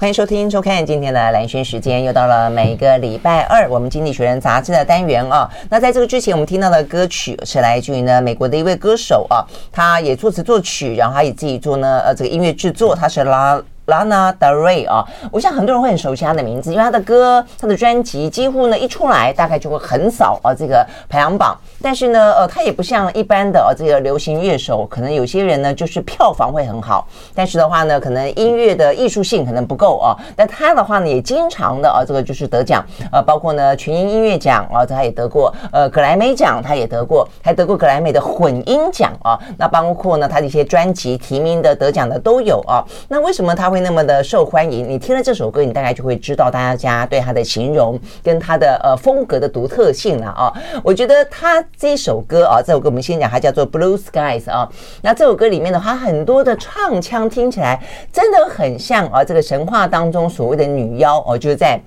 欢迎收听、收看今天的兰轩时间，又到了每个礼拜二，我们《经济学人》杂志的单元啊。那在这个之前，我们听到的歌曲是来自于呢美国的一位歌手啊，他也作词作曲，然后他也自己做呢呃这个音乐制作，他是拉。Lana Del Rey 啊，我想很多人会很熟悉他的名字，因为他的歌、他的专辑几乎呢一出来，大概就会横扫啊这个排行榜。但是呢，呃，他也不像一般的呃这个流行乐手，可能有些人呢就是票房会很好，但是的话呢，可能音乐的艺术性可能不够啊。但他的话呢，也经常的啊这个就是得奖，呃，包括呢群英音乐奖啊，他也得过，呃，格莱美奖他也得过，还得过格莱美的混音奖啊。那包括呢他的一些专辑提名的得奖的都有啊。那为什么他会？那么的受欢迎，你听了这首歌，你大概就会知道大家对他的形容跟他的呃风格的独特性了啊。我觉得他这首歌啊，这首歌我们先讲，它叫做《Blue Skies》啊。那这首歌里面的话，很多的唱腔听起来真的很像啊，这个神话当中所谓的女妖哦，就是在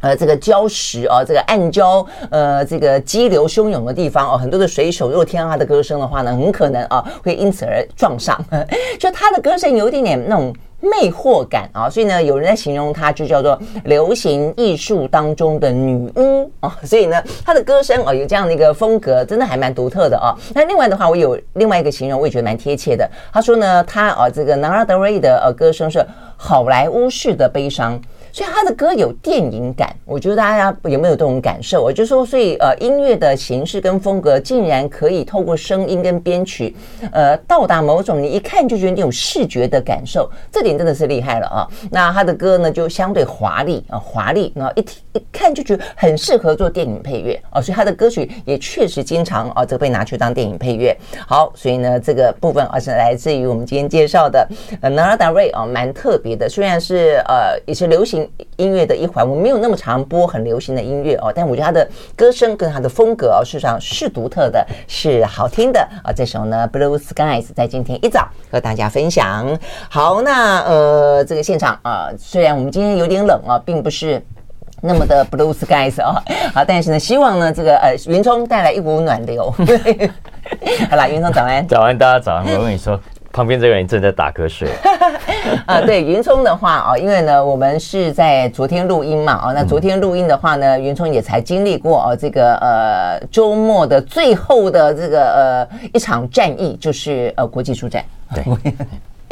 呃这个礁石啊，这个暗礁呃这个激流汹涌的地方哦，很多的水手如果听到他的歌声的话呢，很可能啊会因此而撞上。就他的歌声有一点点那种。魅惑感啊，所以呢，有人在形容她就叫做流行艺术当中的女巫啊，所以呢，她的歌声啊有这样的一个风格，真的还蛮独特的啊。那另外的话，我有另外一个形容，我也觉得蛮贴切的。他说呢，他啊这个 Lana Del Rey 的呃歌声是好莱坞式的悲伤。所以他的歌有电影感，我觉得大家有没有这种感受？我就说，所以呃，音乐的形式跟风格竟然可以透过声音跟编曲，呃，到达某种你一看就觉得你有视觉的感受，这点真的是厉害了啊！那他的歌呢，就相对华丽啊，华丽，然后一听一看就觉得很适合做电影配乐啊，所以他的歌曲也确实经常啊，这个被拿去当电影配乐。好，所以呢，这个部分啊是来自于我们今天介绍的呃 n a r a Del Rey 啊，蛮特别的，虽然是呃也是流行。音乐的一环，我没有那么常播很流行的音乐哦，但我觉得他的歌声跟他的风格哦，事实上是独特的，是好听的啊。这首呢，《Blue Skies》在今天一早和大家分享。好，那呃，这个现场啊，虽然我们今天有点冷啊，并不是那么的 Blue Skies 啊，好，但是呢，希望呢，这个呃，云聪带来一股暖流。好啦，云聪早安，早安，大家早安。我跟你说。旁边这个人正在打瞌睡 啊，对，云聪的话啊，因为呢，我们是在昨天录音嘛，啊，那昨天录音的话呢，云聪也才经历过哦，这个呃周末的最后的这个呃一场战役，就是呃国际书展。对，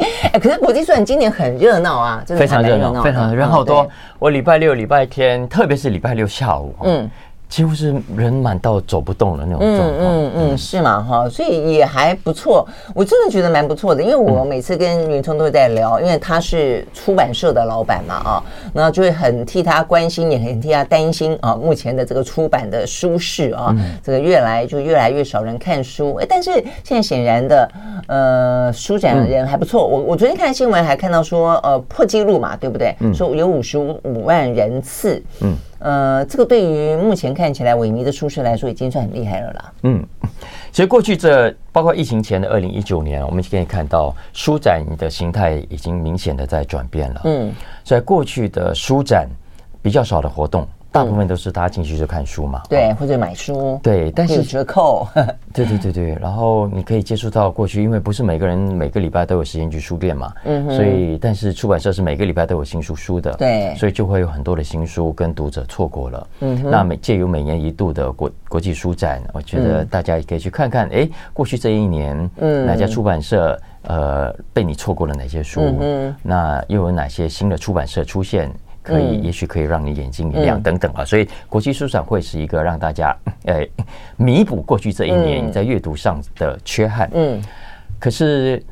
哎，可是国际书展今年很热闹啊，真的非常热闹，非常人好多。我礼拜六、礼拜天，特别是礼拜六下午，嗯。几乎是人满到走不动的那种状况，嗯嗯嗯，是嘛哈，所以也还不错，我真的觉得蛮不错的，因为我每次跟云聪都会在聊，因为他是出版社的老板嘛啊，那就会很替他关心，也很替他担心啊，目前的这个出版的书市啊，这个越来就越来越少人看书，哎，但是现在显然的，呃，书展的人还不错，我我昨天看新闻还看到说，呃，破纪录嘛，对不对？说有五十五万人次，嗯。呃，这个对于目前看起来萎靡的舒适来说，已经算很厉害了啦。嗯，其实过去这包括疫情前的二零一九年，我们可以看到舒展的形态已经明显的在转变了。嗯，在过去的舒展比较少的活动。大部分都是大家进去就看书嘛，对，或者买书，对，但是有折扣，对对对对，然后你可以接触到过去，因为不是每个人每个礼拜都有时间去书店嘛，嗯，所以但是出版社是每个礼拜都有新书书的，对，所以就会有很多的新书跟读者错过了，嗯，那每借由每年一度的国国际书展，我觉得大家也可以去看看，哎，过去这一年，嗯，哪家出版社呃被你错过了哪些书，嗯，那又有哪些新的出版社出现？可以，也许可以让你眼睛一亮等等啊，所以国际书展会是一个让大家呃弥补过去这一年你在阅读上的缺憾。嗯，可是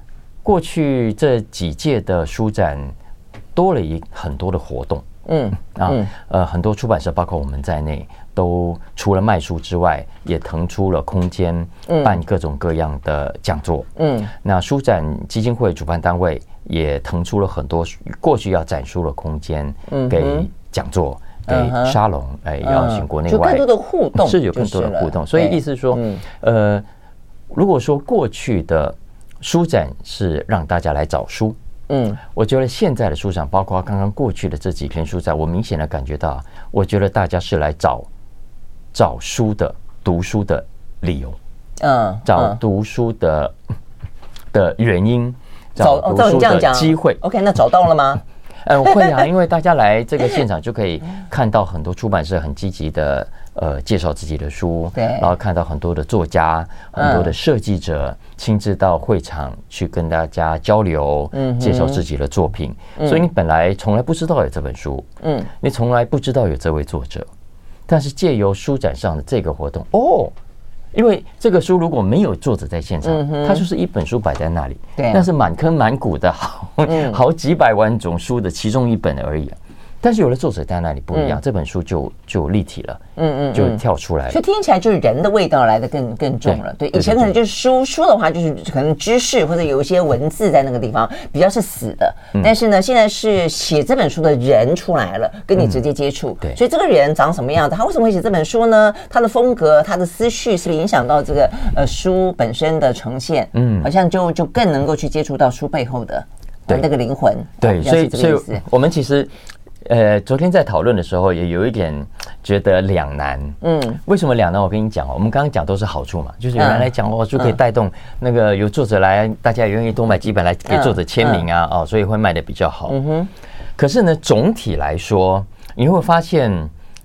过去这几届的书展多了一很多的活动。嗯啊呃，很多出版社包括我们在内，都除了卖书之外，也腾出了空间办各种各样的讲座。嗯，那书展基金会主办单位。也腾出了很多过去要展出的空间，给讲座、给沙龙，哎，邀请国内外更多的互动，是有更多的互动。所以意思是说，呃，如果说过去的书展是让大家来找书，嗯，我觉得现在的书展，包括刚刚过去的这几篇书展，我明显的感觉到，我觉得大家是来找找书的、读书的理由，嗯，找读书的的原因。找哦，照你这样讲，机会 OK，那找到了吗？嗯，会啊，因为大家来这个现场就可以看到很多出版社很积极的呃介绍自己的书，对，然后看到很多的作家、很多的设计者亲自到会场去跟大家交流，嗯，介绍自己的作品。所以你本来从来不知道有这本书，嗯，你从来不知道有这位作者，但是借由书展上的这个活动，哦。因为这个书如果没有作者在现场，它就是一本书摆在那里，那是满坑满谷的好好几百万种书的其中一本而已。但是有了作者在那里不一样，这本书就就立体了，嗯嗯，就跳出来了，所以听起来就是人的味道来的更更重了。对，以前可能就是书书的话，就是可能知识或者有一些文字在那个地方比较是死的。但是呢，现在是写这本书的人出来了，跟你直接接触。对，所以这个人长什么样子，他为什么会写这本书呢？他的风格、他的思绪是不是影响到这个呃书本身的呈现？嗯，好像就就更能够去接触到书背后的对那个灵魂。对，所以所以我们其实。呃，昨天在讨论的时候，也有一点觉得两难。嗯，为什么两难？我跟你讲哦，我们刚刚讲都是好处嘛，就是原来讲哦，就可以带动那个有作者来，大家也愿意多买几本来给作者签名啊，哦，所以会卖的比较好。嗯哼。可是呢，总体来说，你会发现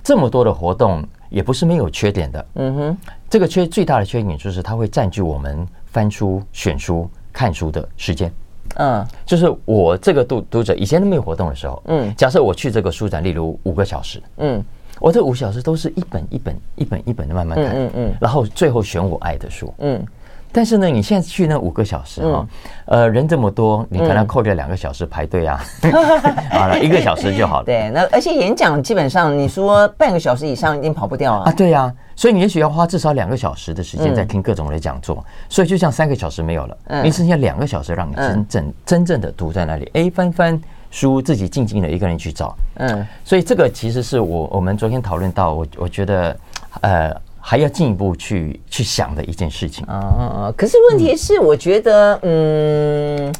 这么多的活动也不是没有缺点的。嗯哼。这个缺最大的缺点就是它会占据我们翻书、选书、看书的时间。嗯，就是我这个读读者以前都没有活动的时候，嗯，假设我去这个书展，例如五个小时，嗯，我这五小时都是一本一本一本一本的慢慢看，嗯嗯，然后最后选我爱的书，嗯。但是呢，你现在去那五个小时哈，呃，人这么多，你可能扣掉两个小时排队啊，好了，一个小时就好了。对，那而且演讲基本上你说半个小时以上已经跑不掉啊。啊，对呀，所以你也许要花至少两个小时的时间在听各种的讲座，所以就像三个小时没有了，你剩下两个小时让你真正真正的读在那里，哎，翻翻书，自己静静的一个人去找。嗯，所以这个其实是我我们昨天讨论到，我我觉得，呃。还要进一步去去想的一件事情啊！可是问题是，我觉得，嗯，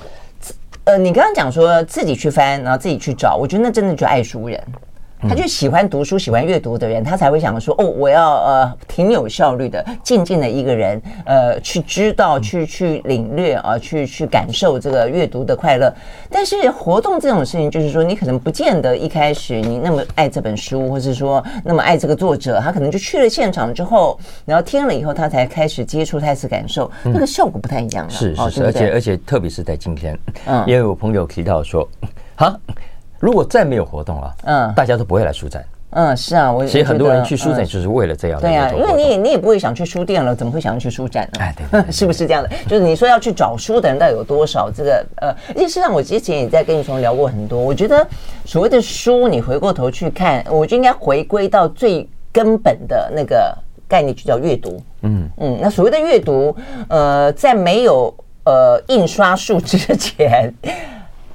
呃，你刚刚讲说自己去翻，然后自己去找，我觉得那真的就爱书人。他就喜欢读书、喜欢阅读的人，他才会想说：“哦，我要呃，挺有效率的，静静的一个人，呃，去知道、去去领略啊，去去感受这个阅读的快乐。”但是活动这种事情，就是说你可能不见得一开始你那么爱这本书，或是说那么爱这个作者，他可能就去了现场之后，然后听了以后，他才开始接触、开始感受，那个效果不太一样。是是是，而且而且特别是在今天，嗯，因为我朋友提到说，哈。如果再没有活动了，嗯，大家都不会来书展。嗯，是啊，我其实很多人去书展就是为了这样。对啊，因为你也你也不会想去书店了，怎么会想要去书展呢？哎，对，是不是这样的？就是你说要去找书的人到底有多少？这个呃，而且实上我之前也在跟你说聊过很多。我觉得所谓的书，你回过头去看，我就应该回归到最根本的那个概念，就叫阅读。嗯嗯，那所谓的阅读，呃，在没有呃印刷术之前。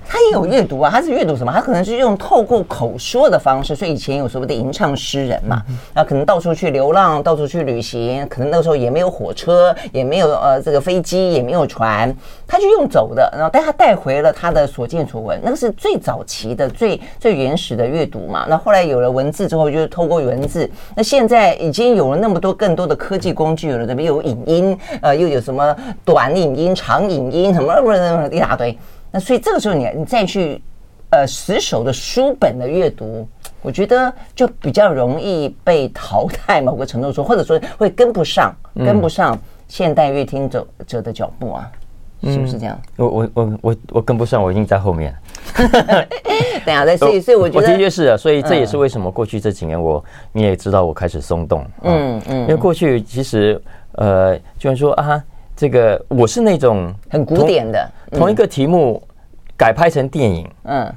他也有阅读啊，他是阅读什么？他可能是用透过口说的方式，所以以前有所谓的吟唱诗人嘛，那可能到处去流浪，到处去旅行，可能那个时候也没有火车，也没有呃这个飞机，也没有船，他就用走的，然后带他带回了他的所见所闻，那个是最早期的、最最原始的阅读嘛。那后来有了文字之后，就是透过文字。那现在已经有了那么多更多的科技工具，有了这边有影音，呃，又有什么短影音、长影音，什么一大堆。那所以这个时候你你再去，呃，死守的书本的阅读，我觉得就比较容易被淘汰，某个程度说，或者说会跟不上，跟不上现代乐听者者的脚步啊，是不是这样？我我我我我跟不上，我已经在后面。等下再，所以所以我觉得的确是啊，所以这也是为什么过去这几年我你也知道我开始松动，嗯嗯，因为过去其实呃，就像说啊。这个我是那种很古典的，同一个题目改拍成电影，嗯，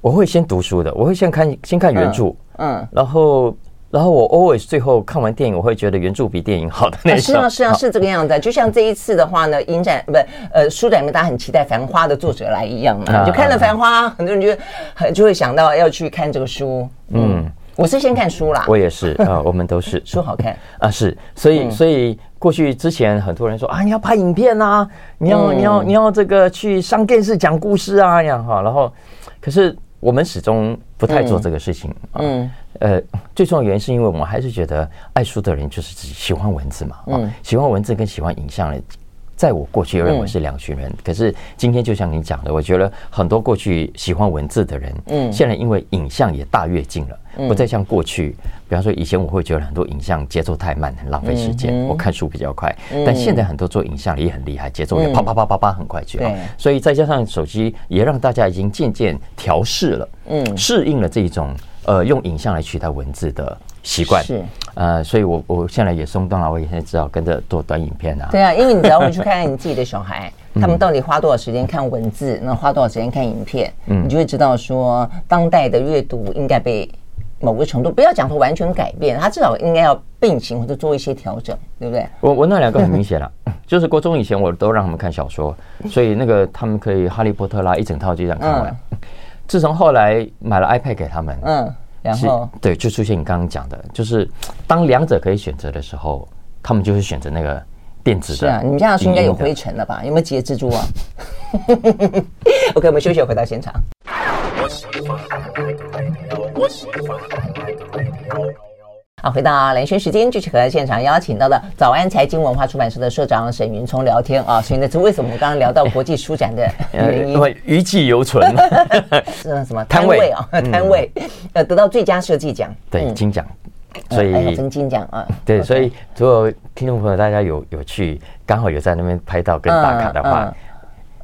我会先读书的，我会先看先看原著，嗯，然后然后我 always 最后看完电影，我会觉得原著比电影好的那种。是啊是啊是这个样子，就像这一次的话呢，影展不呃书展里面大家很期待《繁花》的作者来一样嘛，就看了《繁花》，很多人就很就会想到要去看这个书，嗯，我是先看书啦，我也是啊，我们都是。书好看。啊，是，所以所以。过去之前很多人说啊，你要拍影片啊，你要你要你要这个去上电视讲故事啊，这样哈。然后，可是我们始终不太做这个事情。嗯，呃，最重要的原因是因为我们还是觉得爱书的人就是自己喜欢文字嘛。嗯，喜欢文字跟喜欢影像的在我过去又认为是两群人，嗯、可是今天就像你讲的，我觉得很多过去喜欢文字的人，嗯，现在因为影像也大跃进了，嗯、不再像过去，比方说以前我会觉得很多影像节奏太慢，很浪费时间，嗯、我看书比较快，嗯、但现在很多做影像的也很厉害，节奏也啪啪啪啪啪很快就好，嗯、所以再加上手机也让大家已经渐渐调试了，嗯，适应了这种呃用影像来取代文字的。习惯是呃，所以我我现在也松动了，我也现在只好跟着做短影片啊。对啊，因为你只要回去看看你自己的小孩，他们到底花多少时间看文字，那花多少时间看影片，嗯，你就会知道说，当代的阅读应该被某个程度，不要讲说完全改变，他至少应该要并行或者做一些调整，对不对？我我那两个很明显了，就是国中以前我都让他们看小说，所以那个他们可以《哈利波特》啦，一整套就这样看完。自从后来买了 iPad 给他们，嗯。然后对，就出现你刚刚讲的，就是当两者可以选择的时候，他们就会选择那个电子的。是啊，你们家的书应该有灰尘了吧？有没有结蜘蛛啊？OK，我们休息，回到现场。好，回到蓝轩时间，继续和现场邀请到的早安财经文化出版社的社长沈云聪聊天啊。所以呢，这为什么我们刚刚聊到国际书展的原 因？因为余悸犹存。是什么摊位啊？摊位呃，得到最佳设计奖，对金奖，所以真金奖啊。对，所以如果听众朋友大家有有去，刚好有在那边拍到跟打卡的话。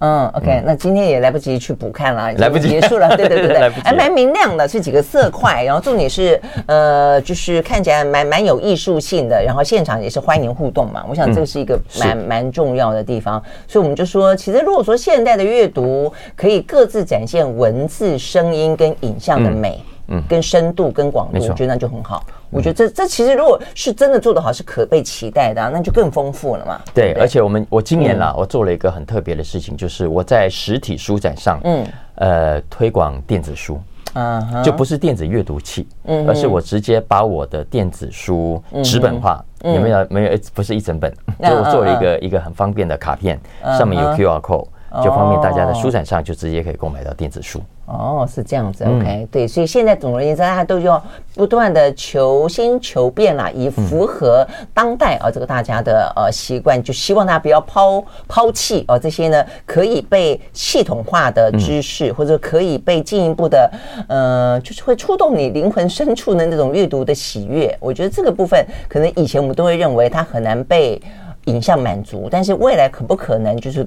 嗯，OK，那今天也来不及去补看了，来不及。结束了，对对对对，还蛮明亮的，是几个色块，然后重点是呃，就是看起来蛮蛮有艺术性的，然后现场也是欢迎互动嘛，我想这个是一个蛮蛮重要的地方，所以我们就说，其实如果说现代的阅读可以各自展现文字、声音跟影像的美。嗯，跟深度跟广度，我觉得那就很好。我觉得这这其实如果是真的做得好，是可被期待的，那就更丰富了嘛。对，而且我们我今年啦，我做了一个很特别的事情，就是我在实体书展上，嗯，呃，推广电子书，啊，就不是电子阅读器，嗯，而是我直接把我的电子书纸本化，有没有？没有，不是一整本，就我做了一个一个很方便的卡片，上面有 QR code。就方便大家在书展上就直接可以购买到电子书哦，是这样子，OK，嗯，对，所以现在总而言之，大家都要不断的求新求变啦，以符合当代啊这个大家的呃习惯，就希望大家不要抛抛弃啊这些呢可以被系统化的知识，或者可以被进一步的呃，就是会触动你灵魂深处的那种阅读的喜悦。我觉得这个部分可能以前我们都会认为它很难被影像满足，但是未来可不可能就是？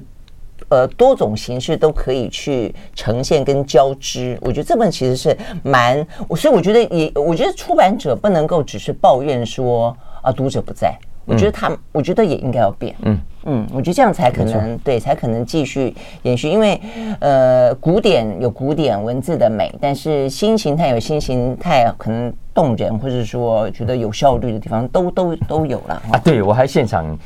呃，多种形式都可以去呈现跟交织，我觉得这本其实是蛮，所以我觉得也，我觉得出版者不能够只是抱怨说啊读者不在，我觉得他，我觉得也应该要变，嗯。嗯，我觉得这样才可能对，才可能继续延续，因为呃，古典有古典文字的美，但是新形态有新形态可能动人，或者说觉得有效率的地方都都都有了啊。对，我还现场。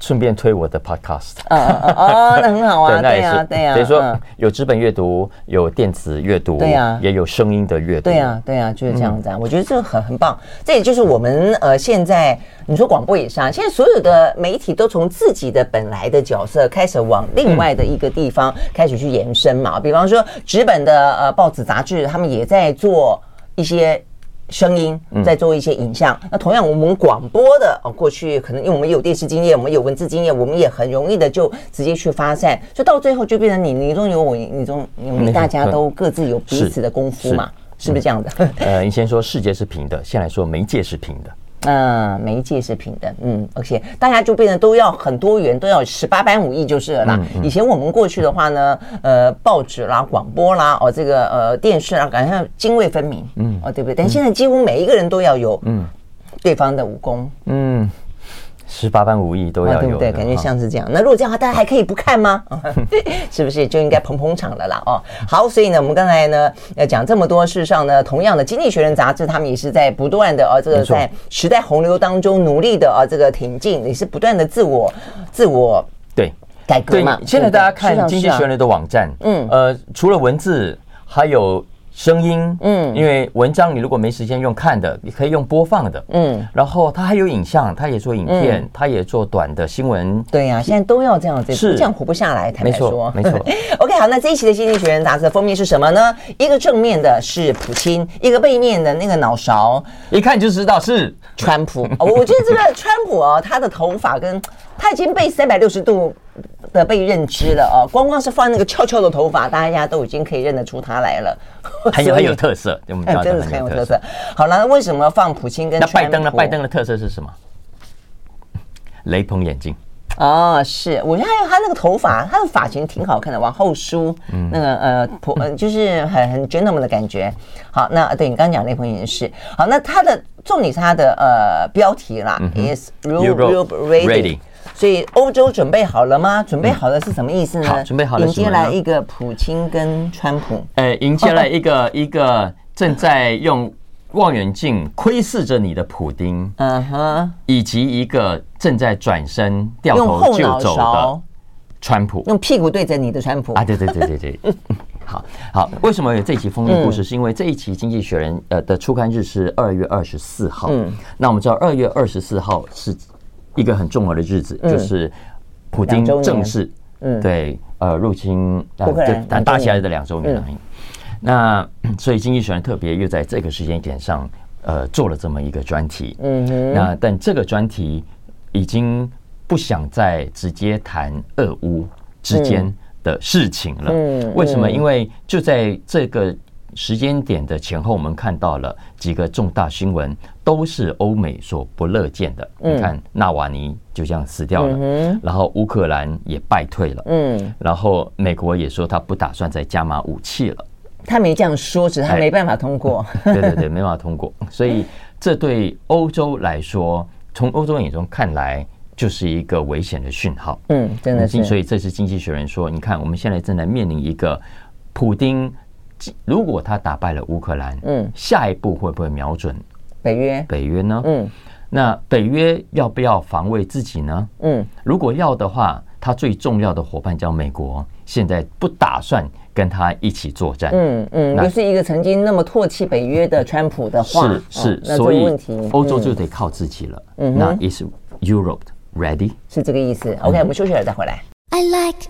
顺便推我的 podcast，哦哦，那很好啊，对呀，对呀，等于说有纸本阅读，有电子阅读，对呀，也有声音的阅读，对呀，对呀，就是这样子啊。我觉得这个很很棒，这也就是我们呃现在你说广播也是啊，现在所有的媒体都从自己的本来的角色开始往另外的一个地方开始去延伸嘛。比方说纸本的呃报纸杂志，他们也在做一些。声音在做一些影像，嗯、那同样我们广播的哦，过去可能因为我们有电视经验，我们有文字经验，我们也很容易的就直接去发散，所以到最后就变成你你中有我，你中你们大家都各自有彼此的功夫嘛，是不是这样的？呃，你先说世界是平的，先来说媒介是平的。嗯，媒介是平等，嗯而且大家就变得都要很多元，都要十八般武艺就是了啦。嗯嗯、以前我们过去的话呢，呃，报纸啦、广播啦，哦，这个呃电视啊，感觉泾渭分明，嗯，哦，对不对？但现在几乎每一个人都要有，嗯，对方的武功，嗯。十八般武艺都要有，对不对？感觉像是这样。那如果这样的话，大家还可以不看吗？是不是就应该捧捧场了啦？哦，好，所以呢，我们刚才呢要讲这么多，事实上呢，同样的《经济学人》杂志，他们也是在不断的啊，这个在时代洪流当中努力的啊，这个挺进，也是不断的自我自我对改革嘛。现在大家看《经济学人》的网站，嗯，呃，除了文字，还有声音，嗯，因为文章你如果没时间用看的，你可以用播放的，嗯，然后它还有影像，它也做影片，它也做短的新闻，对呀，现在都要这样子，是这样活不下来。坦白说，没错。OK，好，那这一期的《经济学人》杂志的封面是什么呢？一个正面的是普京，一个背面的那个脑勺，一看就知道是川普。我觉得这个川普哦，他的头发跟他已经被三百六十度。的被认知了哦，光光是放那个翘翘的头发，大家都已经可以认得出他来了，很有很有特色，我们真的很有特色。好了，那为什么放普京跟那拜登呢？拜登的特色是什么？雷朋眼镜哦，是我觉得还有他那个头发，他的发型挺好看的，往后梳，嗯、那个呃普呃就是很很 gentleman 的感觉。好，那对你刚刚讲雷朋也是。好，那他的重点是他的呃标题啦、嗯、，is Europe ready。所以欧洲准备好了吗？准备好了是什么意思呢？好，准备好了。迎接来一个普京跟川普。呃，迎接来一个 一个正在用望远镜窥视着你的普丁，嗯哼，以及一个正在转身掉头就走的川普，用屁股对着你的川普啊！对对对对对，好好。为什么有这一期封面故事？是因为这一期《经济学人》呃的出刊日是二月二十四号。嗯，那我们知道二月二十四号是。一个很重要的日子，就是普京正式对呃入侵呃打打起来的两周年。那 所以经济学人特别又在这个时间点上呃做了这么一个专题。嗯哼。那但这个专题已经不想再直接谈俄乌之间的事情了。嗯。为什么？因为就在这个。时间点的前后，我们看到了几个重大新闻，都是欧美所不乐见的。你看，纳瓦尼就这样死掉了，然后乌克兰也败退了，嗯，然后美国也说他不打算再加码武器了。他没这样说，只是他没办法通过。对对对，没办法通过。所以这对欧洲来说，从欧洲眼中看来，就是一个危险的讯号。嗯，真的是。所以这是经济学人说，你看，我们现在正在面临一个普丁。如果他打败了乌克兰，嗯，下一步会不会瞄准北约？北约呢？嗯，那北约要不要防卫自己呢？嗯，如果要的话，他最重要的伙伴叫美国，现在不打算跟他一起作战。嗯嗯，就是一个曾经那么唾弃北约的川普的话，是是，所以欧洲就得靠自己了。嗯，那 is Europe ready？是这个意思。OK，我们休息了再回来。I like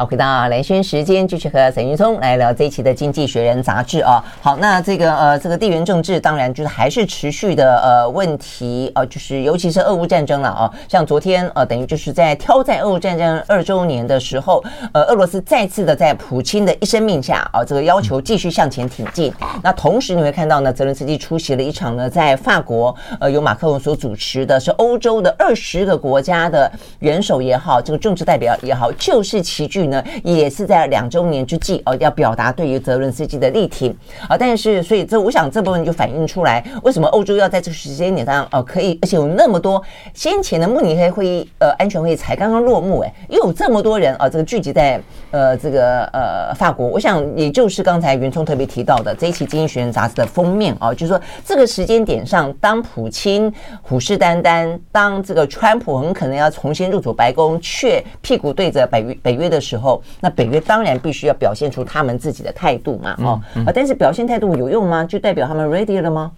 好，回到兰萱时间，继续和沈云聪来聊这一期的《经济学人》杂志啊。好，那这个呃，这个地缘政治当然就是还是持续的呃问题呃，就是尤其是俄乌战争了啊。像昨天呃，等于就是在挑战俄乌战争二周年的时候，呃，俄罗斯再次的在普京的一声令下啊，这个要求继续向前挺进。那同时你会看到呢，泽伦斯基出席了一场呢，在法国呃由马克龙所主持的，是欧洲的二十个国家的元首也好，这个政治代表也好，就是齐聚。呢，也是在两周年之际哦，要表达对于泽伦斯基的力挺啊。但是，所以这我想这部分就反映出来，为什么欧洲要在这个时间点上哦，可以，而且有那么多先前的慕尼黑会议呃安全会议才刚刚落幕，哎，又有这么多人啊，这个聚集在呃这个呃法国。我想也就是刚才云聪特别提到的这一期《经济学人》杂志的封面啊，就是说这个时间点上，当普京虎视眈眈，当这个川普很可能要重新入主白宫，却屁股对着北约北约的时候。后，那北约当然必须要表现出他们自己的态度嘛，哦，啊，但是表现态度有用吗？就代表他们 ready 了吗？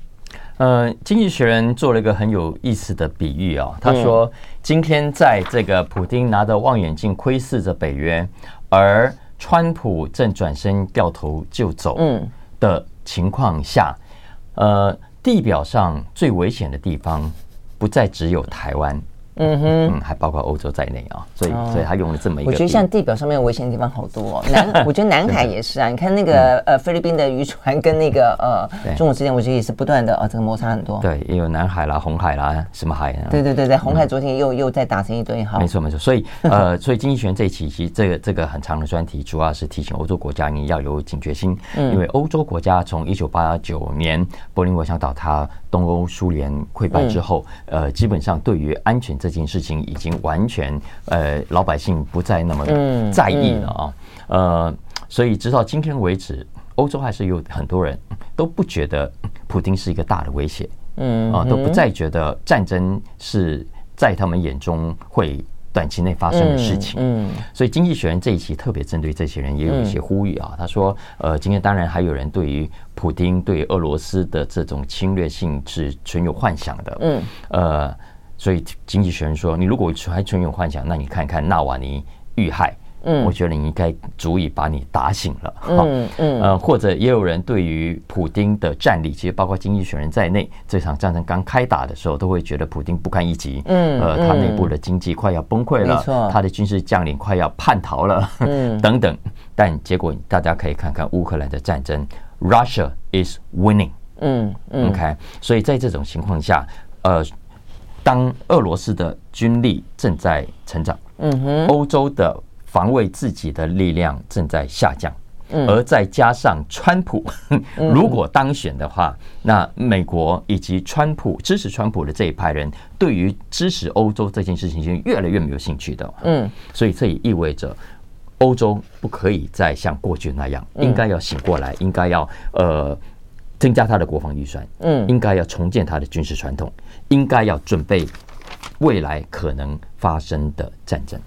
呃，经济学人做了一个很有意思的比喻啊，他说，今天在这个普丁拿着望远镜窥视着北约，而川普正转身掉头就走嗯的情况下，呃，地表上最危险的地方不再只有台湾。嗯哼，嗯，还包括欧洲在内啊，所以，所以他用了这么一个。我觉得像地表上面危险的地方好多哦，南，我觉得南海也是啊。你看那个呃菲律宾的渔船跟那个呃中国之间，我觉得也是不断的啊，这个摩擦很多。对，也有南海啦、红海啦，什么海？啊对对对对，红海昨天又又再打成一堆。哈，没错没错。所以 呃，所以经济学人这一期其实这个这个很长的专题，主要是提醒欧洲国家你要有警觉心，因为欧洲国家从一九八九年柏林围墙倒塌。东欧苏联溃败之后，呃，基本上对于安全这件事情已经完全，呃，老百姓不再那么在意了啊，呃，所以直到今天为止，欧洲还是有很多人都不觉得普京是一个大的威胁，嗯啊，都不再觉得战争是在他们眼中会短期内发生的事情。嗯，嗯，所以《经济学人》这一期特别针对这些人也有一些呼吁啊。他说：“呃，今天当然还有人对于普京对俄罗斯的这种侵略性是存有幻想的。”嗯，呃，所以《经济学人》说：“你如果还存有幻想，那你看看纳瓦尼遇害。”嗯，我觉得你应该足以把你打醒了。嗯嗯，呃，或者也有人对于普丁的战力，其实包括经济学人在内，这场战争刚开打的时候，都会觉得普丁不堪一击。嗯，呃，他内部的经济快要崩溃了，他的军事将领快要叛逃了，嗯，等等。但结果大家可以看看乌克兰的战争，Russia is winning。嗯嗯，OK。所以在这种情况下，呃，当俄罗斯的军力正在成长，嗯哼，欧洲的。防卫自己的力量正在下降，而再加上川普 如果当选的话，那美国以及川普支持川普的这一派人，对于支持欧洲这件事情就越来越没有兴趣的。嗯，所以这也意味着欧洲不可以再像过去那样，应该要醒过来，应该要呃增加他的国防预算，嗯，应该要重建他的军事传统，应该要准备未来可能发生的战争。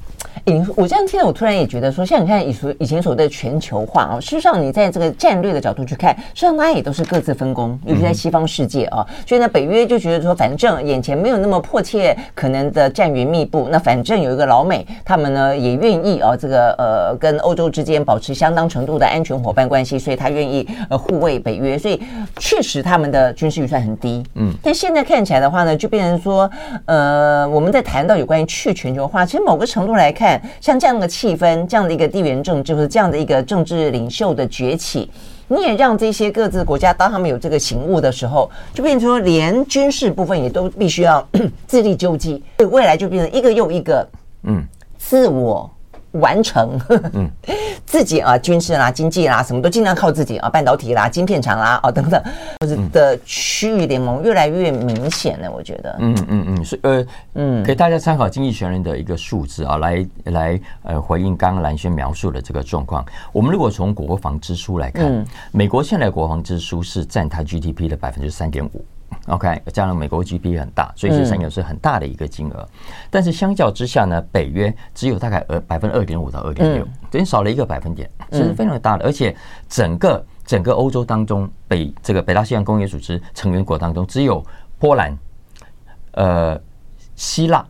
欸、我这样听了，我突然也觉得说，像你看以所以前所谓的全球化啊，事实上你在这个战略的角度去看，事实上大家也都是各自分工，尤其在西方世界啊，所以呢，北约就觉得说，反正眼前没有那么迫切可能的战云密布，那反正有一个老美，他们呢也愿意啊，这个呃跟欧洲之间保持相当程度的安全伙伴关系，所以他愿意呃护卫北约，所以确实他们的军事预算很低，嗯，但现在看起来的话呢，就变成说，呃，我们在谈到有关于去全球化，其实某个程度来看。像这样的气氛，这样的一个地缘政治，或者这样的一个政治领袖的崛起，你也让这些各自国家，当他们有这个醒悟的时候，就变成说，连军事部分也都必须要 自力救济，未来就变成一个又一个，嗯，自我。完成，嗯，自己啊，军事啦、经济啦，什么都尽量靠自己啊，半导体啦、晶片厂啦，啊等等，或者的区域联盟越来越明显了，我觉得，嗯嗯嗯，所以呃，嗯，给大家参考《经济学人》的一个数字啊，来来呃回应刚刚蓝轩描述的这个状况。我们如果从国防支出来看，美国现在国防支出是占它 GDP 的百分之三点五。OK，加上美国 GDP 很大，所以是享有是很大的一个金额。嗯、但是相较之下呢，北约只有大概呃百分之二点五到二点六，等于少了一个百分点，其实非常大的。而且整个整个欧洲当中，北这个北大西洋工业组织成员国当中，只有波兰、呃希腊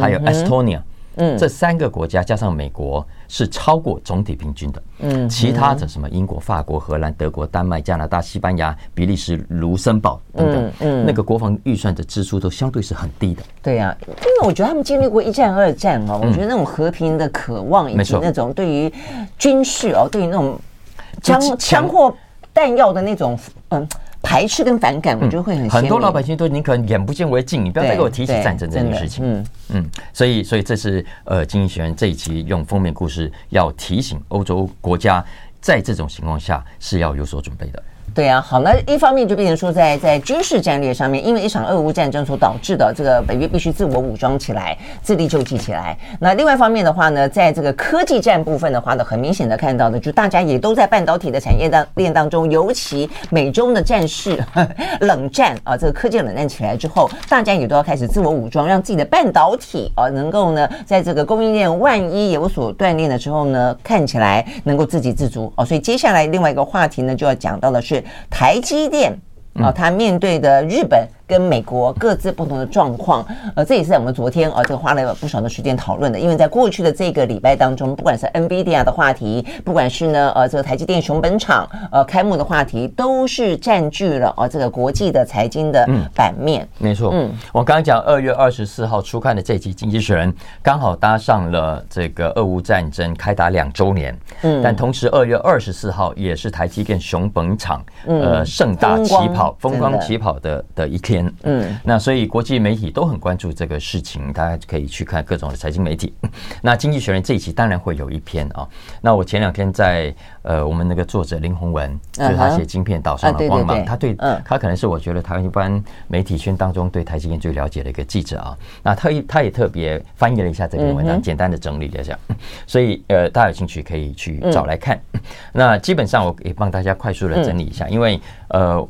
还有 Estonia。嗯，这三个国家加上美国是超过总体平均的。嗯，其他的什么英国、法国、荷兰、德国、丹麦、加拿大、西班牙、比利时、卢森堡等等，嗯，那个国防预算的支出都相对是很低的。对呀，因为我觉得他们经历过一战、二战哦，我觉得那种和平的渴望以及那种对于军事哦，对于那种枪枪或弹药的那种嗯。排斥跟反感，我觉得会很、嗯、很多老百姓都宁可眼不见为净，你不要再给我提起战争这件事情。嗯嗯，所以所以这是呃，经济学人这一期用封面故事要提醒欧洲国家，在这种情况下是要有所准备的。对啊，好，那一方面就变成说在，在军事战略上面，因为一场俄乌战争所导致的这个北约必须自我武装起来，自力救济起来。那另外一方面的话呢，在这个科技战部分的话呢，很明显的看到的，就大家也都在半导体的产业当链当中，尤其美中的战事冷战啊，这个科技冷战起来之后，大家也都要开始自我武装，让自己的半导体啊能够呢，在这个供应链万一有所断裂的时候呢，看起来能够自给自足哦。所以接下来另外一个话题呢，就要讲到的是。台积电啊，它面对的日本。跟美国各自不同的状况，呃，这也是在我们昨天啊，这个花了不少的时间讨论的。因为在过去的这个礼拜当中，不管是 NVIDIA 的话题，不管是呢，呃，这个台积电熊本厂呃开幕的话题，都是占据了呃这个国际的财经的版面。嗯、没错，嗯，我刚刚讲二月二十四号初刊的这期《经济学人》，刚好搭上了这个俄乌战争开打两周年。嗯，但同时二月二十四号也是台积电熊本厂呃盛大起跑、风光起跑的的一天。嗯，那所以国际媒体都很关注这个事情，大家可以去看各种的财经媒体。那《经济学人》这一期当然会有一篇啊。那我前两天在呃，我们那个作者林宏文，就是他写《晶片岛上的光芒》，他对他可能是我觉得台湾一般媒体圈当中对台积电最了解的一个记者啊。那他他也特别翻译了一下这篇文章，简单的整理了一下。所以呃，大家有兴趣可以去找来看。那基本上我也帮大家快速的整理一下，因为呃。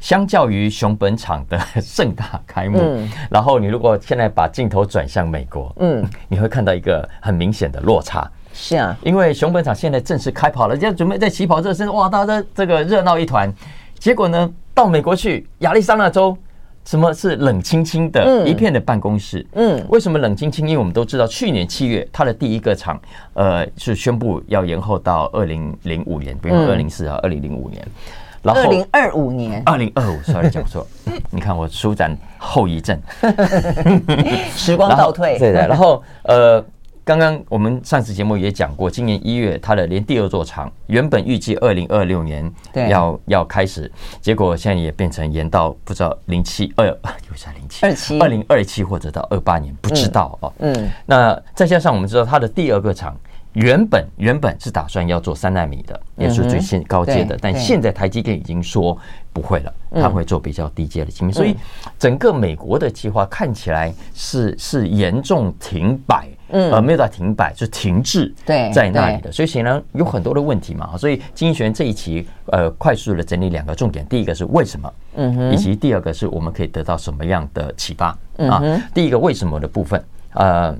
相较于熊本厂的盛大开幕，嗯、然后你如果现在把镜头转向美国，嗯，你会看到一个很明显的落差。是啊，因为熊本厂现在正式开跑了，现在准备在起跑热身，哇，大家这个热闹一团。结果呢，到美国去亚利桑那州，什么是冷清清的一片的办公室？嗯，为什么冷清清？因为我们都知道，去年七月它的第一个厂，呃，是宣布要延后到二零零五年，不用二零四啊，二零零五年。然后二零二五年，二零二五，sorry 讲错。你看我舒展后遗症，时光倒退。对的，然后呃。刚刚我们上次节目也讲过，今年一月它的连第二座厂原本预计二零二六年要要开始，结果现在也变成延到不知道零七二又是零七二七二零二七或者到二八年不知道哦。嗯，那再加上我们知道它的第二个厂原本原本是打算要做三纳米的，也是最新高阶的，但现在台积电已经说不会了，他会做比较低阶的晶片，所以整个美国的计划看起来是是严重停摆。嗯，呃，没有到停摆，是停滞对在那里的，所以显然有很多的问题嘛。所以经济学这一期呃，快速的整理两个重点，第一个是为什么，嗯哼，以及第二个是我们可以得到什么样的启发啊？第一个为什么的部分，呃，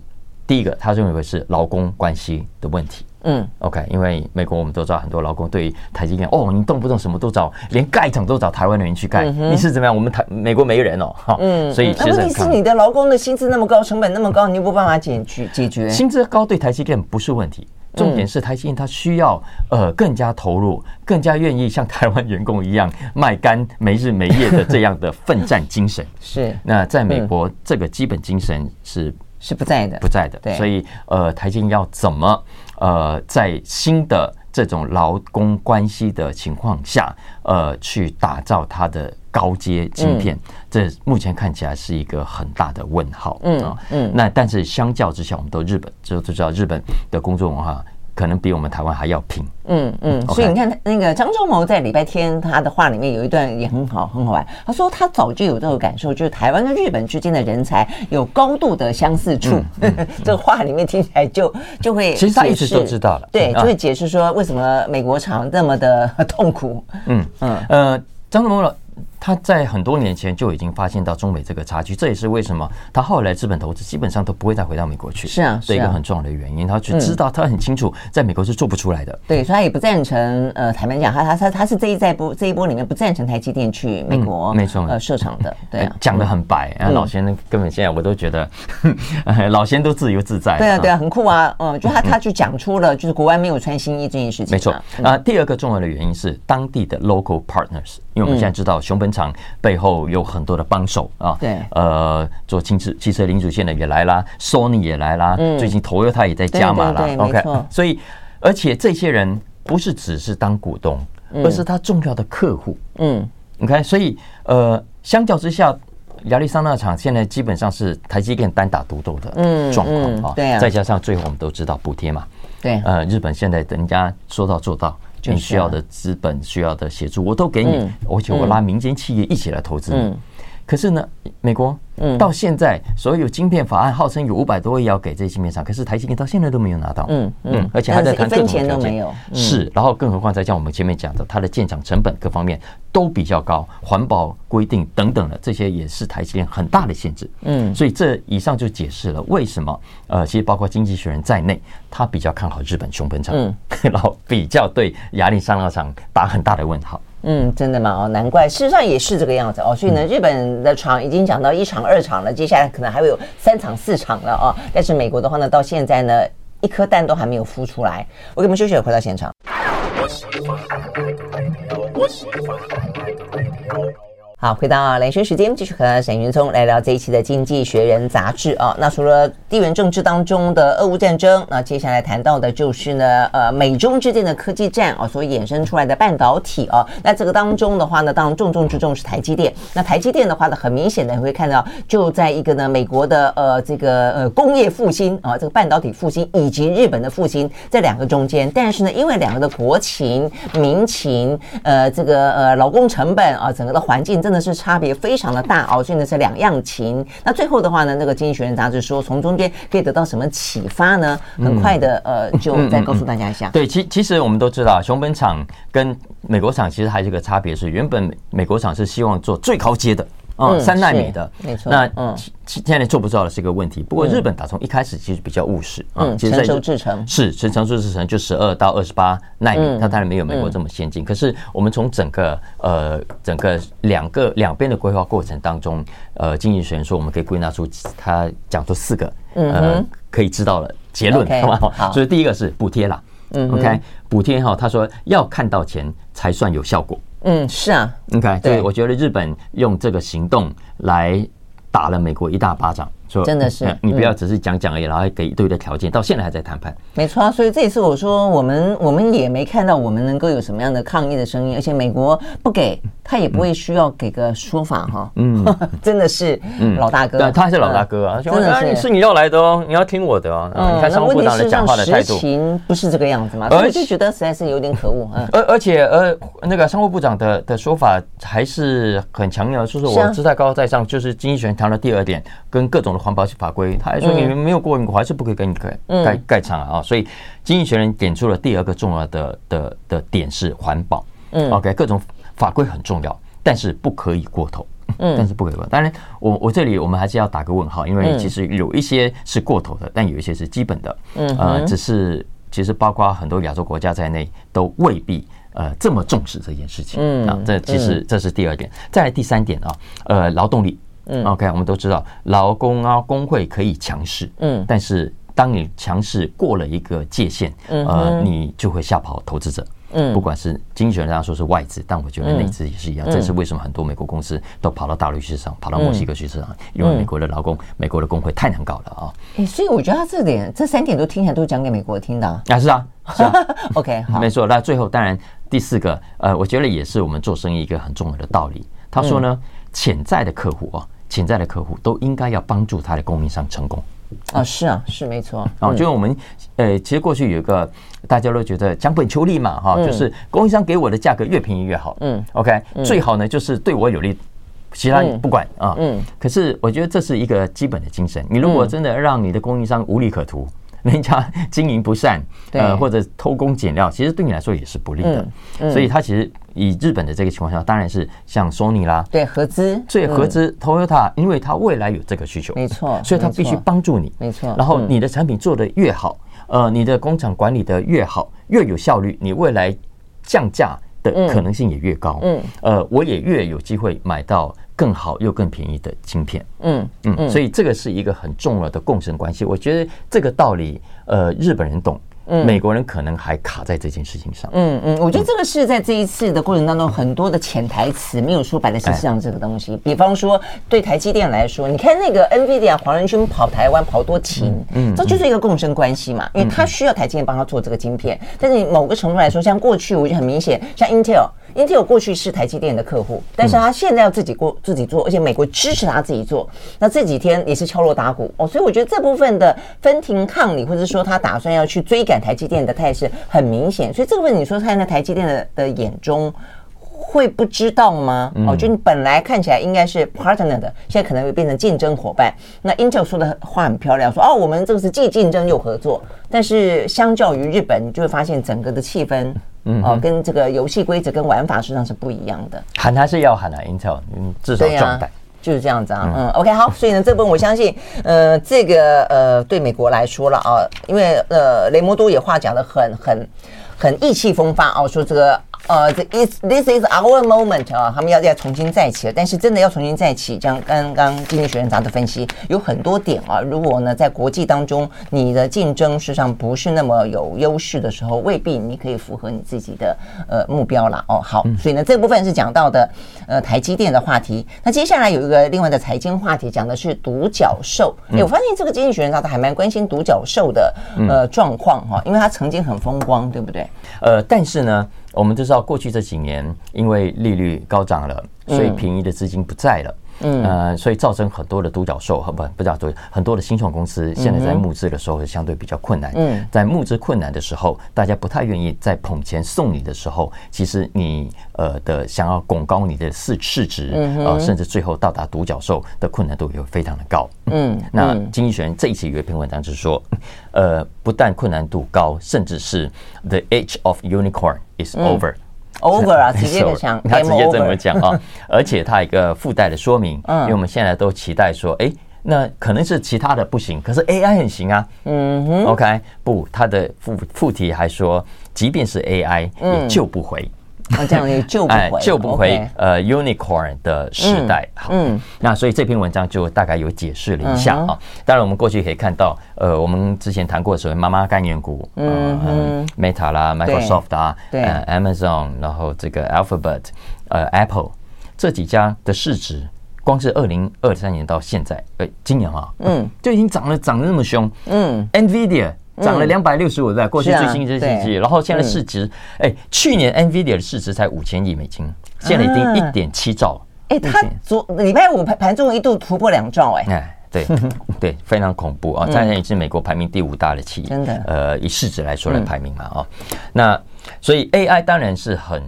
第一个他认为是劳工关系的问题。嗯，OK，因为美国我们都知道很多劳工对于台积电哦，你动不动什么都找，连盖厂都找台湾的人去盖，你是怎么样？我们台美国没人哦，哈，嗯，所以其实问题是你的劳工的薪资那么高，成本那么高，你又没办法解决解决。薪资高对台积电不是问题，重点是台积电它需要呃更加投入，更加愿意像台湾员工一样卖肝没日没夜的这样的奋战精神。是，那在美国这个基本精神是是不在的，不在的。对，所以呃台积要怎么？呃，在新的这种劳工关系的情况下，呃，去打造它的高阶晶片，这目前看起来是一个很大的问号。嗯嗯，那但是相较之下，我们都日本，就都知道日本的工作文化。可能比我们台湾还要拼。嗯嗯，所以你看，那个张忠谋在礼拜天他的话里面有一段也很好，很好玩。他说他早就有这个感受，就是台湾跟日本之间的人才有高度的相似处。这个话里面听起来就就会，其实他一直都知道了，对，就会解释说为什么美国厂那么的痛苦。嗯嗯呃，张忠谋。他在很多年前就已经发现到中美这个差距，这也是为什么他后来资本投资基本上都不会再回到美国去。是啊，是一个很重要的原因。他就知道，他很清楚，在美国是做不出来的。对，所以他也不赞成。呃，坦白讲，他他他他是这一在波这一波里面不赞成台积电去美国，没错，呃，设厂的。对，讲的很白。老先生根本现在我都觉得，老先都自由自在。对啊，对啊，很酷啊。嗯，就他他就讲出了就是国外没有穿新衣这件事情。没错。啊，第二个重要的原因是当地的 local partners。因为我们现在知道熊本厂背后有很多的帮手啊，对，呃，做汽车汽车零组件的也来啦，Sony 也来啦，最近 Toyota 也在加码啦，OK，所以而且这些人不是只是当股东，而是他重要的客户，嗯，OK，所以呃，相较之下，亚利桑那厂现在基本上是台积电单打独斗的状况啊，对啊，再加上最后我们都知道补贴嘛，对，呃，日本现在人家说到做到。你需要的资本、需要的协助，我都给你，而且我拉民间企业一起来投资。可是呢，美国。嗯，到现在所有晶片法案号称有五百多亿要给这些晶片厂，可是台积电到现在都没有拿到。嗯嗯，而且还在谈各种条件。一分钱都没有。是，然后更何况再像我们前面讲的，它的建厂成本各方面都比较高，环保规定等等的这些也是台积电很大的限制。嗯，所以这以上就解释了为什么呃，其实包括经济学人在内，他比较看好日本熊本厂，嗯，然后比较对亚利桑那厂打很大的问号。嗯，真的吗？哦，难怪，事实上也是这个样子哦。所以呢，日本的厂已经讲到一场、二场了，接下来可能还会有三场、四场了哦。但是美国的话呢，到现在呢，一颗蛋都还没有孵出来。我给你们休息，回到现场。好，回到连线时间，继续和沈云聪来聊这一期的《经济学人》杂志啊。那除了地缘政治当中的俄乌战争，那接下来谈到的就是呢，呃，美中之间的科技战啊，所衍生出来的半导体啊。那这个当中的话呢，当然重中之重是台积电。那台积电的话呢，很明显的你会看到，就在一个呢，美国的呃这个呃工业复兴啊，这个半导体复兴以及日本的复兴这两个中间。但是呢，因为两个的国情、民情，呃，这个呃劳工成本啊，整个的环境。真的是差别非常的大哦，所以呢是两样琴。那最后的话呢，那个《经济学人》杂志说，从中间可以得到什么启发呢？很快的，呃，就再告诉大家一下。对，其其实我们都知道，熊本厂跟美国厂其实还是一个差别，是原本美国厂是希望做最高阶的。嗯，三纳米的，没错。那嗯，现在做不到的是一个问题。不过日本打从一开始其实比较务实啊，其实成熟制程是成熟制程就十二到二十八纳米，它当然没有美国这么先进。可是我们从整个呃整个两个两边的规划过程当中，呃，经济学人说我们可以归纳出他讲出四个呃可以知道的结论，好不好？所以第一个是补贴啦，嗯，OK，补贴哈，他说要看到钱才算有效果。嗯，是啊，OK，对，我觉得日本用这个行动来打了美国一大巴掌。说真的是，你不要只是讲讲而已，然后还给一堆的条件，到现在还在谈判。没错啊，所以这一次我说，我们我们也没看到我们能够有什么样的抗议的声音，而且美国不给他也不会需要给个说法哈。嗯，真的是老大哥，对，他还是老大哥啊，真的是是你要来的哦，你要听我的哦。嗯，你看商务部长的讲话的态度，实情不是这个样子嘛？我就觉得实在是有点可恶。嗯，而而且呃，那个商务部长的的说法还是很强硬的，说是我姿态高高在上，就是经济学人谈了第二点，跟各种的环保法规。他还说：“你们没有过，我还是不可以给你盖盖盖厂啊！”所以《经济学人》点出了第二个重要的的的点是环保。嗯，OK，各种法规很重要，但是不可以过头。嗯，但是不可以过。当然，我我这里我们还是要打个问号，因为其实有一些是过头的，但有一些是基本的。嗯，呃，只是其实包括很多亚洲国家在内，都未必呃这么重视这件事情。嗯，啊，这其实这是第二点。再来第三点啊，呃，劳动力。嗯，OK，我们都知道劳工啊，工会可以强势，嗯，但是当你强势过了一个界限，嗯，呃，你就会吓跑投资者，嗯，不管是经济学人这样说是外资，但我觉得内资也是一样，这是为什么很多美国公司都跑到大陆市场，跑到墨西哥去市场，因为美国的劳工、美国的工会太难搞了啊。哎，所以我觉得他这点这三点都听起来都讲给美国听的啊，是啊，是啊，OK，好，没错。那最后当然第四个，呃，我觉得也是我们做生意一个很重要的道理。他说呢，潜在的客户啊。潜在的客户都应该要帮助他的供应商成功啊！是啊，是没错。啊，就我们呃，其实过去有一个大家都觉得讲本求利嘛，哈，就是供应商给我的价格越便宜越好。嗯，OK，最好呢就是对我有利，其他不管啊。嗯，可是我觉得这是一个基本的精神。你如果真的让你的供应商无利可图，人家经营不善，呃，或者偷工减料，其实对你来说也是不利的。所以他其实。以日本的这个情况下，当然是像索尼啦，对合资，所以合资 Toyota，因为它未来有这个需求，没错，所以它必须帮助你，没错。然后你的产品做得越好，呃，你的工厂管理得越好，越有效率，你未来降价的可能性也越高，嗯，呃，我也越有机会买到更好又更便宜的晶片，嗯嗯，所以这个是一个很重要的共生关系。我觉得这个道理，呃，日本人懂。嗯，美国人可能还卡在这件事情上。嗯嗯，我觉得这个是在这一次的过程当中，很多的潜台词没有说白在事实上这个东西。比方说，对台积电来说，你看那个 NVIDIA 黄仁勋跑台湾跑多勤，嗯，这就是一个共生关系嘛，因为他需要台积电帮他做这个晶片。但是某个程度来说，像过去我就很明显，像 Intel。Intel 过去是台积电的客户，但是他现在要自己过自己做，而且美国支持他自己做。那这几天也是敲锣打鼓哦，所以我觉得这部分的分庭抗礼，或者说他打算要去追赶台积电的态势很明显。所以这个问题，你说看在台积电的的眼中会不知道吗？哦，就你本来看起来应该是 partner 的，现在可能会变成竞争伙伴。那 Intel 说的话很漂亮，说哦，我们这个是既竞争又合作。但是相较于日本，你就会发现整个的气氛。嗯，哦，跟这个游戏规则跟玩法实际上是不一样的。喊他是要喊啊，Intel，嗯，至少状态就是这样子啊。嗯，OK，好，所以呢，这部分我相信，呃，这个呃，对美国来说了啊，因为呃，雷摩多也话讲的很很很意气风发啊，说这个。呃，这 is this is our moment 啊，他们要要重新再起了。但是真的要重新再起，像刚刚经济学人杂志分析，有很多点啊。如果呢，在国际当中，你的竞争事实际上不是那么有优势的时候，未必你可以符合你自己的呃目标啦哦。好，所以呢，这部分是讲到的呃台积电的话题。那接下来有一个另外的财经话题，讲的是独角兽。哎，我发现这个经济学人杂志还蛮关心独角兽的呃状况哈，因为它曾经很风光，对不对？呃，但是呢。我们都知道，过去这几年因为利率高涨了，所以便宜的资金不在了。嗯，呃，所以造成很多的独角兽，不不叫独，很多的新创公司现在在募资的时候是相对比较困难。嗯，在募资困难的时候，大家不太愿意在捧钱送你的时候，其实你呃的想要拱高你的市市值，呃，甚至最后到达独角兽的困难度也会非常的高。嗯，那经济学人这一期有一篇文章就是说，呃，不但困难度高，甚至是 the age of unicorn is over。over 啊，直接讲，他直接这么讲啊，而且他一个附带的说明，嗯，因为我们现在都期待说，哎，那可能是其他的不行，可是 AI 很行啊，嗯哼，OK，不，他的附附题还说，即便是 AI 也救不回。啊，这样也救不回，救不回呃，unicorn 的时代。好，嗯，那所以这篇文章就大概有解释了一下啊。当然，我们过去可以看到，呃，我们之前谈过的所谓妈妈概念股，嗯嗯，Meta 啦，Microsoft 啊，对，Amazon，然后这个 Alphabet，呃，Apple 这几家的市值，光是二零二三年到现在，呃，今年啊，嗯，就已经涨了，涨得那么凶，嗯，NVIDIA。涨了两百六十五，在过去最新一季季，然后现在市值，哎，去年 NVIDIA 的市值才五千亿美金，现在已经一点七兆。哎，它昨礼拜五盘盘中一度突破两兆，哎，哎，对 对，非常恐怖啊！现在也是美国排名第五大的企业，真的，呃，以市值来说来排名嘛，啊，那所以 AI 当然是很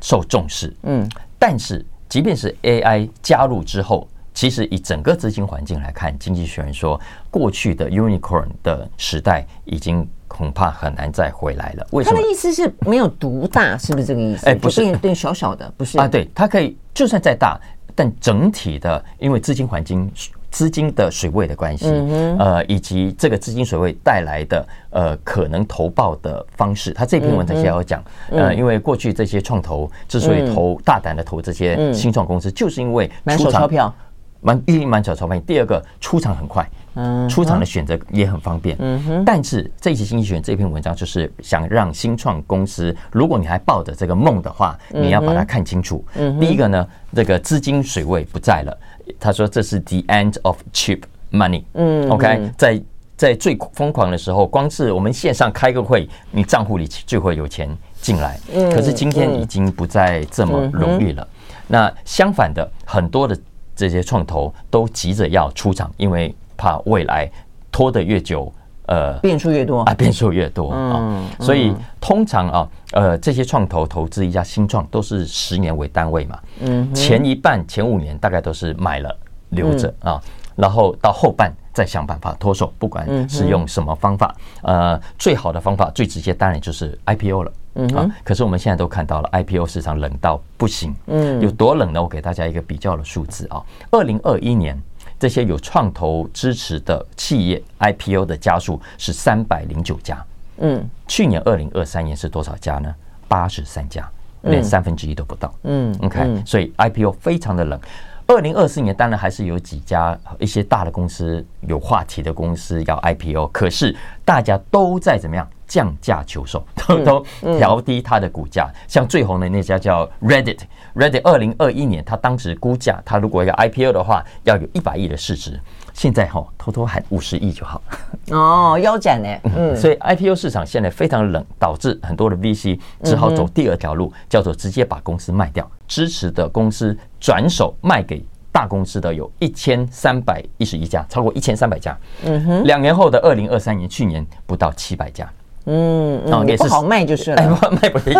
受重视，嗯，但是即便是 AI 加入之后。其实以整个资金环境来看，经济学人说，过去的 unicorn 的时代已经恐怕很难再回来了。为什么？他的意思是没有独大，是不是这个意思？哎，不是，对，小小的，不是啊，对，它可以就算再大，但整体的，因为资金环境、资金的水位的关系，嗯、呃，以及这个资金水位带来的呃可能投报的方式，他这篇文章也要讲，嗯、呃，因为过去这些创投之所以投、嗯、大胆的投这些新创公司，就是因为出场票。蛮一蛮小超方便，第二个出场很快，嗯，出场的选择也很方便，嗯哼。但是这一期经济学人这篇文章就是想让新创公司，如果你还抱着这个梦的话，你要把它看清楚。嗯，第一个呢，这个资金水位不在了。他说这是 the end of cheap money。嗯，OK，在在最疯狂的时候，光是我们线上开个会，你账户里就会有钱进来。嗯，可是今天已经不再这么容易了。那相反的，很多的。这些创投都急着要出场，因为怕未来拖得越久，呃，变数越多。啊，变数越多啊，嗯、所以通常啊，呃，这些创投投资一家新创都是十年为单位嘛，嗯，前一半前五年大概都是买了留着啊，嗯、然后到后半再想办法脱手，不管是用什么方法，呃，最好的方法最直接当然就是 IPO 了。嗯啊，可是我们现在都看到了 IPO 市场冷到不行，嗯，有多冷呢？我给大家一个比较的数字啊，二零二一年这些有创投支持的企业 IPO 的家数是三百零九家，嗯，去年二零二三年是多少家呢？八十三家，连三分之一都不到，嗯，OK，所以 IPO 非常的冷。二零二四年当然还是有几家一些大的公司有话题的公司要 IPO，可是大家都在怎么样？降价求售，都都调低它的股价。像最红的那家叫 Reddit，Reddit 二零二一年，它当时估价，它如果要 IPO 的话，要有一百亿的市值。现在哈，偷偷喊五十亿就好。哦，腰斩呢。嗯，所以 IPO 市场现在非常冷，导致很多的 VC 只好走第二条路，叫做直接把公司卖掉，支持的公司转手卖给大公司的有一千三百一十一家，超过一千三百家。嗯哼，两年后的二零二三年，去年不到七百家。嗯，嗯，也不好卖就是了，卖不掉，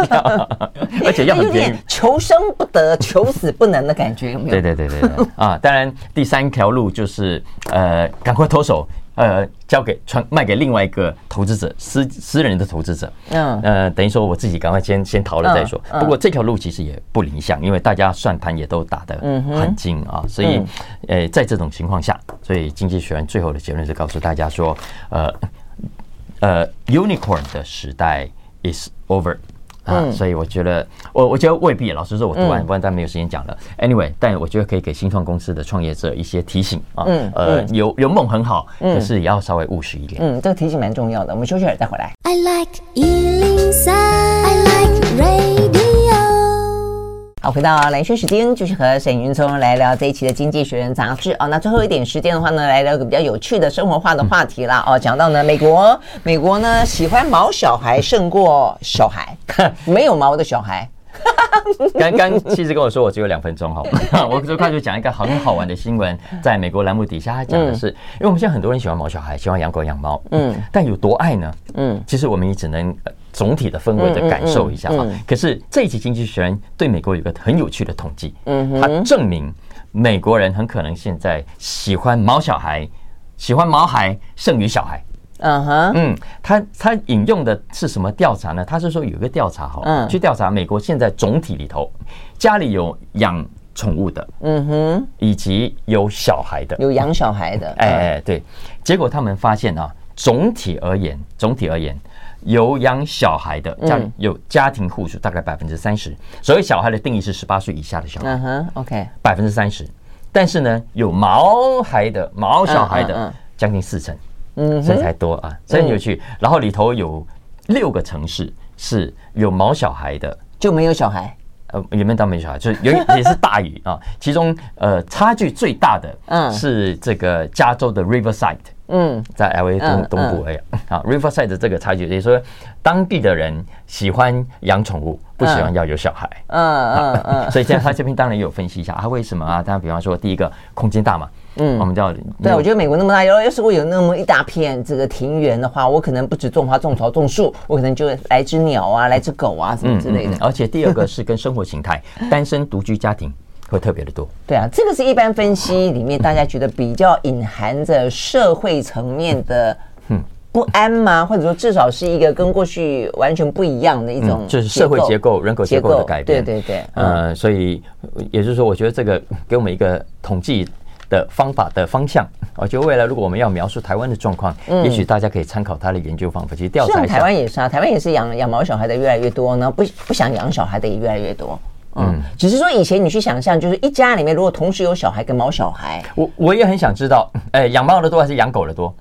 而且要很便宜，求生不得，求死不能的感觉，有没有？对对对对对啊！当然，第三条路就是呃，赶快脱手，呃，交给传卖给另外一个投资者，私私人的投资者。嗯呃，等于说我自己赶快先先逃了再说。不过这条路其实也不理想，因为大家算盘也都打得很精啊，所以呃，在这种情况下，所以经济学院最后的结论是告诉大家说，呃。呃，unicorn 的时代 is over 啊，所以我觉得我我觉得未必。老实说，我读完，不然但没有时间讲了。Anyway，但我觉得可以给新创公司的创业者一些提醒啊。嗯，呃，有有梦很好，可是也要稍微务实一点。嗯，这个提醒蛮重要的。我们休息会儿再回来。I like 好，回到蓝轩时间，就是和沈云聪来聊这一期的《经济学人》杂志哦。那最后一点时间的话呢，来聊一个比较有趣的生活化的话题啦。哦。讲到呢，美国，美国呢喜欢毛小孩胜过小孩，没有毛的小孩。刚刚其实跟我说我只有两分钟，好吗？我就快速讲一个很好玩的新闻，在美国栏目底下，他讲的是，因为我们现在很多人喜欢毛小孩，喜欢养狗养猫，嗯，但有多爱呢？嗯，其实我们也只能总体的氛围的感受一下哈。可是这一期《经济学人》对美国有个很有趣的统计，嗯，他证明美国人很可能现在喜欢毛小孩，喜欢毛孩胜于小孩。嗯哼，嗯，他他引用的是什么调查呢？他是说有一个调查哈，嗯，去调查美国现在总体里头家里有养宠物的，嗯哼，以及有小孩的，有养小孩的，哎哎对，结果他们发现啊，总体而言，总体而言，有养小孩的家里有家庭户数大概百分之三十，所谓小孩的定义是十八岁以下的小孩，嗯哼，OK，百分之三十，但是呢，有毛孩的毛小孩的将近四成。嗯，这才多啊，真有趣。然后里头有六个城市是有毛小孩的，就没有小孩。呃，也没当没小孩，就是有也是大雨啊。其中呃，差距最大的嗯。是这个加州的 Riverside，嗯，在 LA 东东部哎呀啊，Riverside 的这个差距，也就是说当地的人喜欢养宠物，不喜欢要有小孩。嗯嗯嗯。所以现在他这边当然也有分析一下，他为什么啊？当然比方说第一个空间大嘛。嗯，我们叫对，我觉得美国那么大，要要是我有那么一大片这个庭园的话，我可能不止种花、种草、种树，我可能就来只鸟啊，来只狗啊什么之类的。而且第二个是跟生活形态，单身独居家庭会特别的多。对啊，这个是一般分析里面大家觉得比较隐含着社会层面的不安吗？或者说至少是一个跟过去完全不一样的一种，就是社会结构、人口结构的改变。对对对，呃，所以也就是说，我觉得这个给我们一个统计。的方法的方向，我觉得未来如果我们要描述台湾的状况，嗯，也许大家可以参考他的研究方法去调查一下。台湾也是啊，台湾也是养养毛小孩的越来越多，然后不不想养小孩的也越来越多。嗯，只是说以前你去想象，就是一家里面如果同时有小孩跟毛小孩，我我也很想知道，哎，养猫的多还是养狗的多？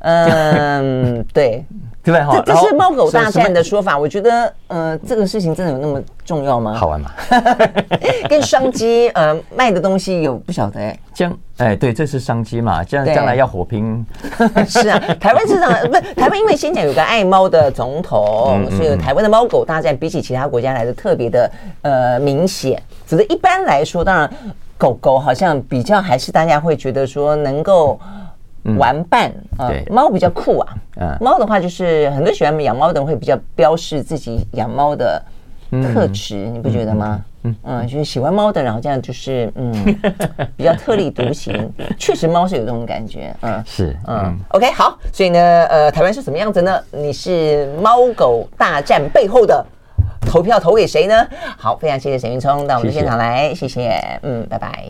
嗯，对。对哈，这是猫狗大战的说法。我觉得，呃，这个事情真的有那么重要吗？好玩吗？跟商机，呃，卖的东西有不晓得哎。将哎，对，这是商机嘛？将将来要火拼。是啊，台湾市场不是台湾，因为先前有个爱猫的总统，所以台湾的猫狗大战比起其他国家来的特别的呃明显。只是一般来说，当然狗狗好像比较还是大家会觉得说能够。玩伴啊，猫比较酷啊。嗯，猫的话就是很多喜欢养猫的人会比较标示自己养猫的特质，你不觉得吗？嗯嗯，就是喜欢猫的然后这样就是嗯比较特立独行。确实，猫是有这种感觉。嗯，是嗯。OK，好，所以呢，呃，台湾是什么样子呢？你是猫狗大战背后的投票投给谁呢？好，非常谢谢沈云聪到我们的现场来，谢谢。嗯，拜拜。